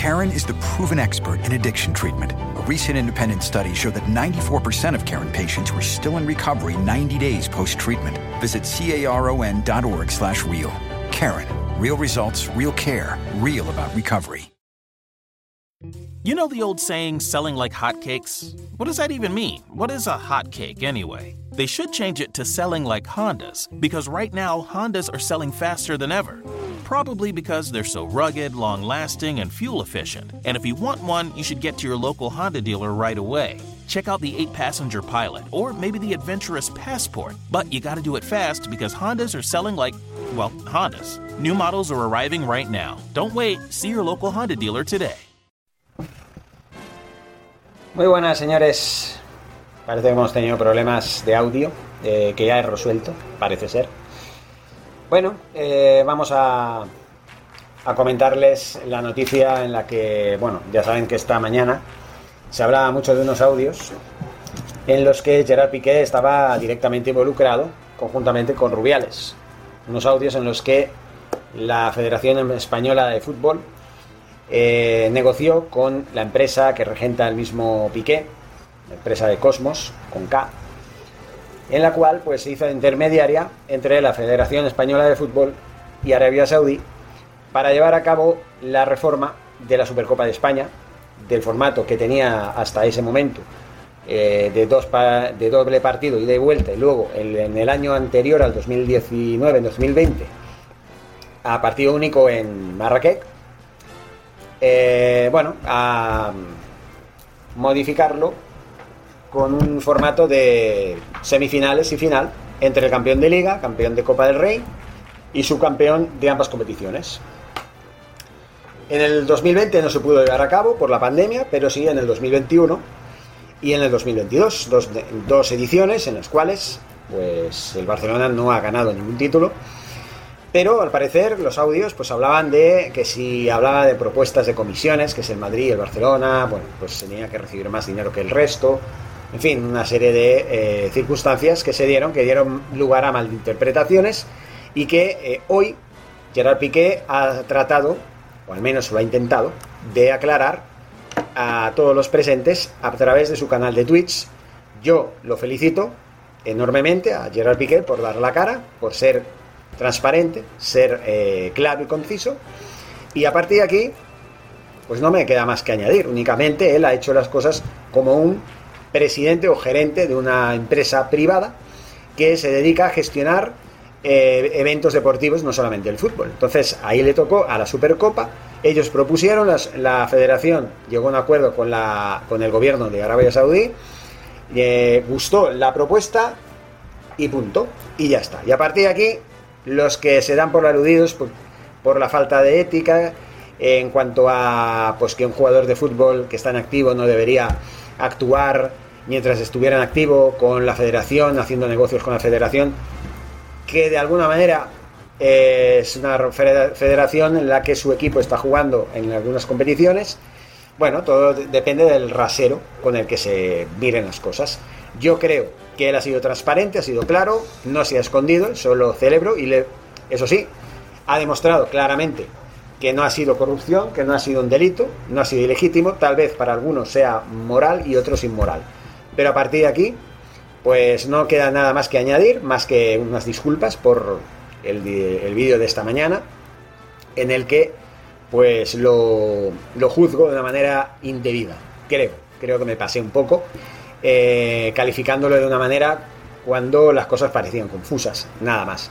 Karen is the proven expert in addiction treatment. A recent independent study showed that 94% of Karen patients were still in recovery 90 days post-treatment. Visit caron.org slash real. Karen, real results, real care, real about recovery. You know the old saying, selling like hotcakes? What does that even mean? What is a hotcake anyway? They should change it to selling like Hondas, because right now Hondas are selling faster than ever. Probably because they're so rugged, long lasting, and fuel efficient. And if you want one, you should get to your local Honda dealer right away. Check out the 8 passenger pilot, or maybe the adventurous passport. But you gotta do it fast because Hondas are selling like, well, Hondas. New models are arriving right now. Don't wait, see your local Honda dealer today. Muy buenas, señores. Parece que hemos tenido problemas de audio eh, que ya he resuelto, parece ser. Bueno, eh, vamos a, comentarles la noticia en la que, bueno, ya saben que esta mañana se hablaba mucho de unos audios en los que Gerard Piqué estaba directamente involucrado conjuntamente con Rubiales. Unos audios en los que la Federación Española de Fútbol eh, negoció con la empresa que regenta el mismo Piqué, la empresa de Cosmos, con K, en la cual pues, se hizo intermediaria entre la Federación Española de Fútbol y Arabia Saudí para llevar a cabo la reforma de la Supercopa de España, del formato que tenía hasta ese momento, eh, de, dos de doble partido y de vuelta, y luego en el año anterior al 2019-2020, a partido único en Marrakech, eh, bueno, a modificarlo con un formato de semifinales y final entre el campeón de liga, campeón de Copa del Rey y subcampeón de ambas competiciones. En el 2020 no se pudo llevar a cabo por la pandemia, pero sí en el 2021 y en el 2022, dos, dos ediciones en las cuales pues el Barcelona no ha ganado ningún título pero al parecer los audios pues hablaban de que si hablaba de propuestas de comisiones, que es el Madrid el Barcelona, bueno, pues tenía que recibir más dinero que el resto. En fin, una serie de eh, circunstancias que se dieron, que dieron lugar a malinterpretaciones y que eh, hoy Gerard Piqué ha tratado, o al menos lo ha intentado, de aclarar a todos los presentes a través de su canal de Twitch. Yo lo felicito enormemente a Gerard Piqué por dar la cara, por ser transparente, ser eh, claro y conciso. Y a partir de aquí, pues no me queda más que añadir. Únicamente él ha hecho las cosas como un presidente o gerente de una empresa privada que se dedica a gestionar eh, eventos deportivos, no solamente el fútbol. Entonces ahí le tocó a la Supercopa. Ellos propusieron, la federación llegó a un acuerdo con, la, con el gobierno de Arabia Saudí, gustó la propuesta y punto. Y ya está. Y a partir de aquí, los que se dan por aludidos por, la falta de ética en cuanto a pues que un jugador de fútbol que está en activo no debería actuar mientras estuviera en activo con la federación, haciendo negocios con la federación, que de alguna manera es una federación en la que su equipo está jugando en algunas competiciones. Bueno, todo depende del rasero con el que se miren las cosas. Yo creo que él ha sido transparente, ha sido claro, no se ha escondido, solo celebro y le, eso sí, ha demostrado claramente que no ha sido corrupción, que no ha sido un delito, no ha sido ilegítimo, tal vez para algunos sea moral y otros inmoral. Pero a partir de aquí, pues no queda nada más que añadir, más que unas disculpas por el, vídeo de esta mañana, en el que pues lo, lo juzgo de una manera indebida, creo, creo que me pasé un poco eh, calificándolo de una manera cuando las cosas parecían confusas, nada más.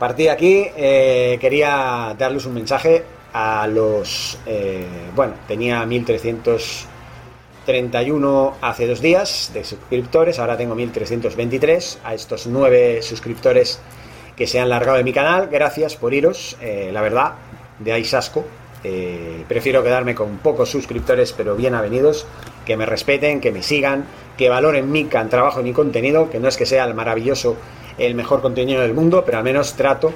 Partir de aquí eh, quería darles un mensaje a los... Eh, bueno, tenía 1331 hace dos días de suscriptores, ahora tengo 1323 a estos nueve suscriptores que se han largado de mi canal. Gracias por iros, la verdad, de Aisasco. prefiero quedarme con pocos suscriptores, pero bien avenidos, que me respeten, que me sigan, que valoren mi trabajo y mi contenido, que no es que sea el maravilloso, el mejor contenido del mundo, pero al menos trato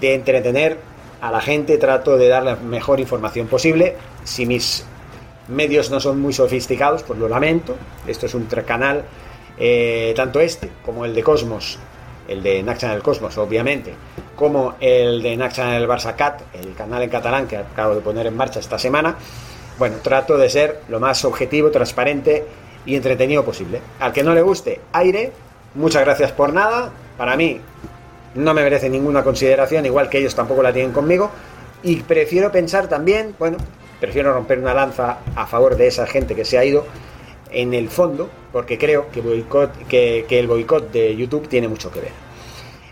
de entretener a la gente, trato de dar la mejor información posible. Si mis medios no son muy sofisticados, pues lo lamento. Esto es un canal, eh, tanto este como el de Cosmos, el de Naxan Cosmos, obviamente, como el de Naxan el Barça Cat, el canal en catalán que acabo de poner en marcha esta semana bueno, trato de ser lo más objetivo, transparente y entretenido posible. Al que no le guste aire, muchas gracias por nada. Para mí no me merece ninguna consideración, igual que ellos tampoco la tienen conmigo. Y prefiero pensar también, bueno, prefiero romper una lanza a favor de esa gente que se ha ido en el fondo, porque creo que, el boicot de YouTube tiene mucho que ver.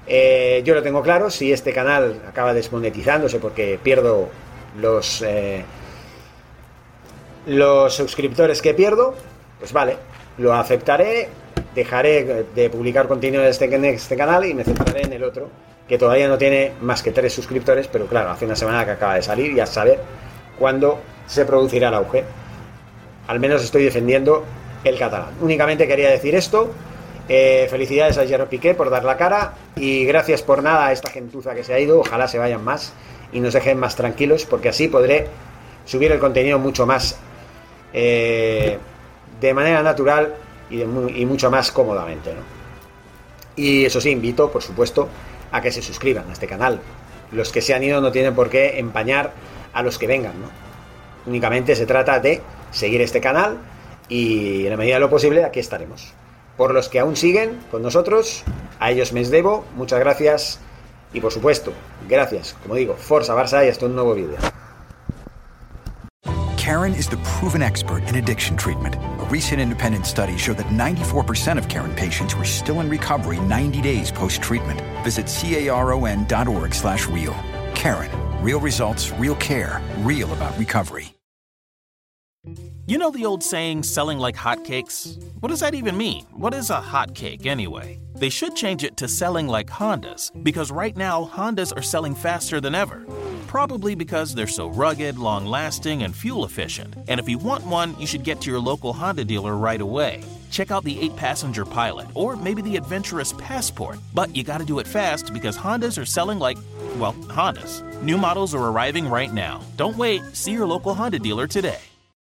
Eh, yo lo tengo claro, si este canal acaba desmonetizándose porque pierdo los, eh, los suscriptores que pierdo, pues vale, lo aceptaré, dejaré de publicar contenido este, en este canal y me centraré en el otro, que todavía no tiene más que tres suscriptores, pero claro, hace una semana que acaba de salir y a saber cuándo se producirá el auge. Al menos estoy defendiendo el catalán. Únicamente quería decir esto. Eh, felicidades a Gerard Piqué por dar la cara y gracias por nada a esta gentuza que se ha ido. Ojalá se vayan más y nos dejen más tranquilos porque así podré subir el contenido mucho más eh, de manera natural y, y, mucho más cómodamente. Y eso sí, invito, por supuesto, a que se suscriban a este canal. Los que se han ido no tienen por qué empañar a los que vengan. ¿no? Únicamente se trata de seguir este canal y en la medida de lo posible aquí estaremos. Por los que aún siguen con nosotros, a ellos me debo, muchas gracias y por supuesto, gracias, como digo, Forza Barça y hasta un nuevo vídeo. Karen is the proven expert in addiction treatment. Recent independent study showed that 94% of Karen patients were still in recovery 90 days post-treatment. Visit caron.org slash real. Karen, real results, real care, real about recovery. You know the old saying, selling like hotcakes? What does that even mean? What is a hotcake anyway? They should change it to selling like Hondas, because right now Hondas are selling faster than ever. Probably because they're so rugged, long lasting, and fuel efficient. And if you want one, you should get to your local Honda dealer right away. Check out the 8 passenger Pilot, or maybe the adventurous Passport. But you gotta do it fast because Hondas are selling like, well, Hondas. New models are arriving right now. Don't wait, see your local Honda dealer today.